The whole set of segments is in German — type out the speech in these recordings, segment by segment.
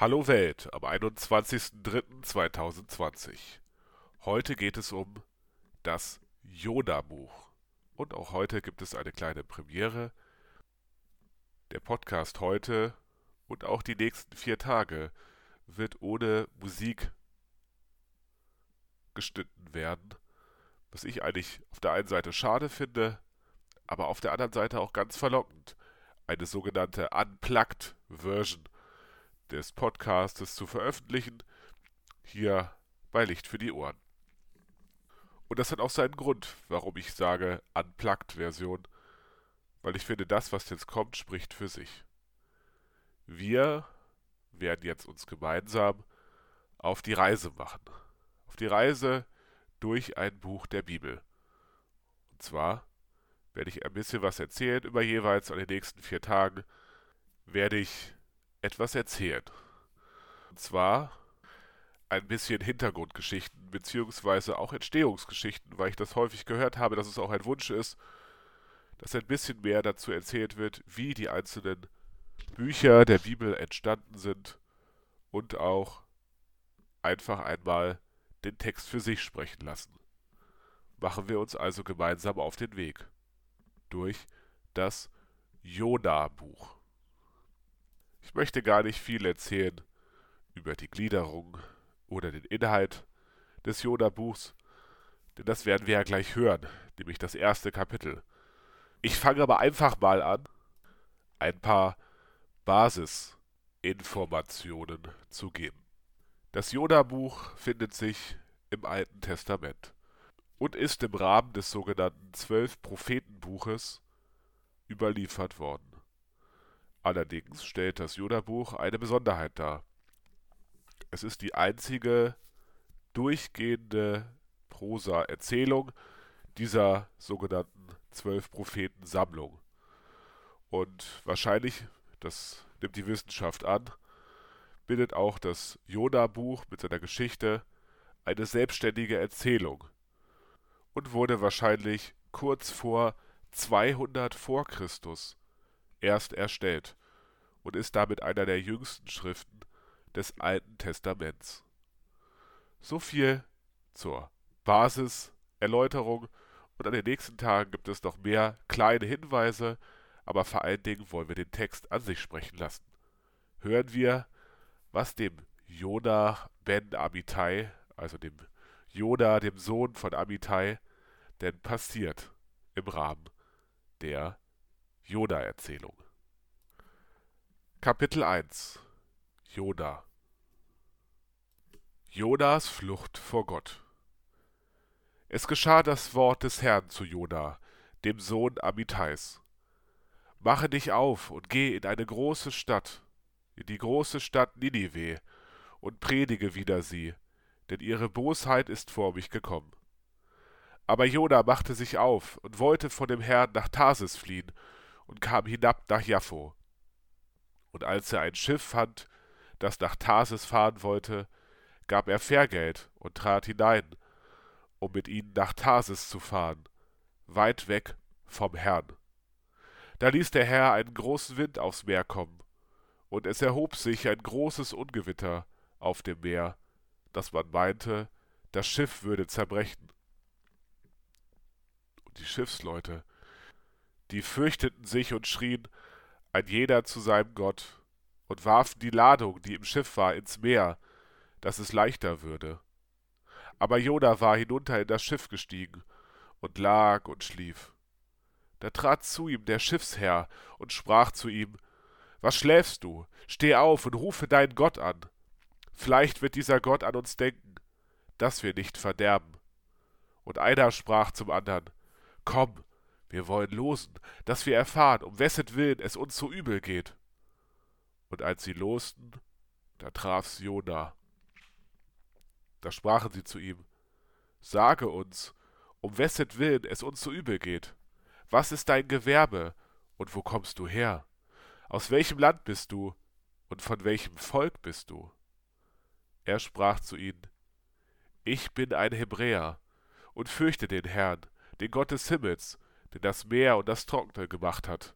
Hallo Welt am 21.03.2020. Heute geht es um das Yoda-Buch. Und auch heute gibt es eine kleine Premiere. Der Podcast heute und auch die nächsten vier Tage wird ohne Musik geschnitten werden, was ich eigentlich auf der einen Seite schade finde, aber auf der anderen Seite auch ganz verlockend. Eine sogenannte Unplugged Version des Podcastes zu veröffentlichen, hier bei Licht für die Ohren. Und das hat auch seinen Grund, warum ich sage Unplugged Version, weil ich finde, das, was jetzt kommt, spricht für sich. Wir werden jetzt uns gemeinsam auf die Reise machen. Auf die Reise durch ein Buch der Bibel. Und zwar werde ich ein bisschen was erzählen über jeweils an den nächsten vier Tagen, werde ich etwas erzählen. Und zwar ein bisschen Hintergrundgeschichten, beziehungsweise auch Entstehungsgeschichten, weil ich das häufig gehört habe, dass es auch ein Wunsch ist, dass ein bisschen mehr dazu erzählt wird, wie die einzelnen Bücher der Bibel entstanden sind und auch einfach einmal den Text für sich sprechen lassen. Machen wir uns also gemeinsam auf den Weg durch das Jona-Buch. Ich möchte gar nicht viel erzählen über die Gliederung oder den Inhalt des Jona-Buchs, denn das werden wir ja gleich hören, nämlich das erste Kapitel. Ich fange aber einfach mal an, ein paar Basisinformationen zu geben. Das Jona-Buch findet sich im Alten Testament und ist im Rahmen des sogenannten Zwölf-Propheten-Buches überliefert worden. Allerdings stellt das Jona-Buch eine Besonderheit dar. Es ist die einzige durchgehende Prosa-Erzählung dieser sogenannten Zwölf-Propheten-Sammlung. Und wahrscheinlich, das nimmt die Wissenschaft an, bildet auch das Jona-Buch mit seiner Geschichte eine selbstständige Erzählung und wurde wahrscheinlich kurz vor 200 vor Christus erst erstellt und ist damit einer der jüngsten Schriften des Alten Testaments. So viel zur Basiserläuterung und an den nächsten Tagen gibt es noch mehr kleine Hinweise, aber vor allen Dingen wollen wir den Text an sich sprechen lassen. Hören wir, was dem Jona ben Amittai, also dem Jona, dem Sohn von Amittai, denn passiert im Rahmen der Jona-Erzählung. Kapitel 1 Jona Jonas Flucht vor Gott Es geschah das Wort des Herrn zu Jona, dem Sohn Amittais. Mache dich auf und geh in eine große Stadt, in die große Stadt Ninive, und predige wider sie, denn ihre Bosheit ist vor mich gekommen. Aber Jona machte sich auf und wollte von dem Herrn nach Tarsis fliehen und kam hinab nach Jaffo. Und als er ein Schiff fand, das nach Tarsis fahren wollte, gab er Fährgeld und trat hinein, um mit ihnen nach Tarsis zu fahren, weit weg vom Herrn. Da ließ der Herr einen großen Wind aufs Meer kommen, und es erhob sich ein großes Ungewitter auf dem Meer, dass man meinte, das Schiff würde zerbrechen. Und die Schiffsleute die fürchteten sich und schrien, ein jeder zu seinem Gott, und warfen die Ladung, die im Schiff war, ins Meer, dass es leichter würde. Aber Jona war hinunter in das Schiff gestiegen und lag und schlief. Da trat zu ihm der Schiffsherr und sprach zu ihm, Was schläfst du? Steh auf und rufe deinen Gott an. Vielleicht wird dieser Gott an uns denken, dass wir nicht verderben. Und einer sprach zum andern, Komm, wir wollen losen, dass wir erfahren, um wessetwillen es uns so übel geht. Und als sie losten, da traf's Jona. Da sprachen sie zu ihm, Sage uns, um wessetwillen es uns so übel geht. Was ist dein Gewerbe und wo kommst du her? Aus welchem Land bist du und von welchem Volk bist du? Er sprach zu ihnen, Ich bin ein Hebräer und fürchte den Herrn, den Gott des Himmels, der das Meer und das Trockene gemacht hat.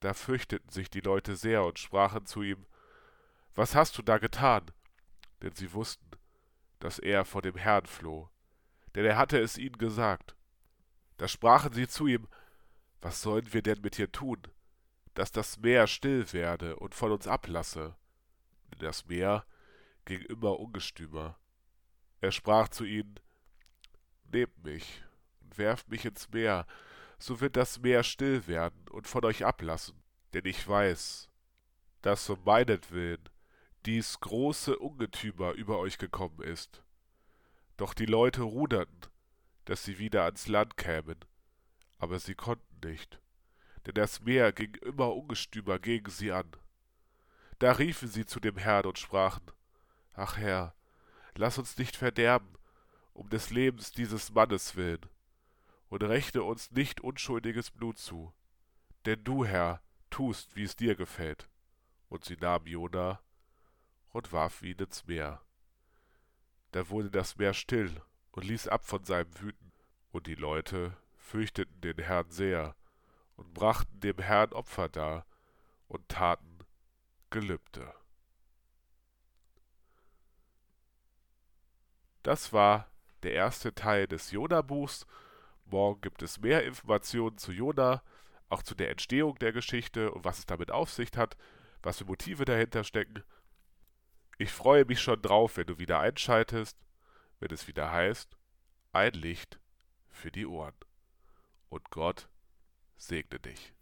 Da fürchteten sich die Leute sehr und sprachen zu ihm, was hast du da getan? Denn sie wussten, dass er vor dem Herrn floh, denn er hatte es ihnen gesagt. Da sprachen sie zu ihm, was sollen wir denn mit dir tun, dass das Meer still werde und von uns ablasse? Denn das Meer ging immer ungestümer. Er sprach zu ihnen, Nehmt mich werft mich ins Meer, so wird das Meer still werden und von euch ablassen, denn ich weiß, dass um meinetwillen dies große Ungetümer über euch gekommen ist. Doch die Leute ruderten, dass sie wieder ans Land kämen, aber sie konnten nicht, denn das Meer ging immer ungestümer gegen sie an. Da riefen sie zu dem Herrn und sprachen, Ach Herr, lass uns nicht verderben, um des Lebens dieses Mannes willen, und rechne uns nicht unschuldiges Blut zu, denn du, Herr, tust, wie es dir gefällt. Und sie nahm Jona und warf ihn ins Meer. Da wurde das Meer still und ließ ab von seinem Wüten, und die Leute fürchteten den Herrn sehr und brachten dem Herrn Opfer dar und taten Gelübde. Das war der erste Teil des Jona-Buchs. Morgen gibt es mehr Informationen zu Jona, auch zu der Entstehung der Geschichte und was es damit auf sich hat, was für Motive dahinter stecken. Ich freue mich schon drauf, wenn du wieder einschaltest, wenn es wieder heißt, ein Licht für die Ohren. Und Gott segne dich.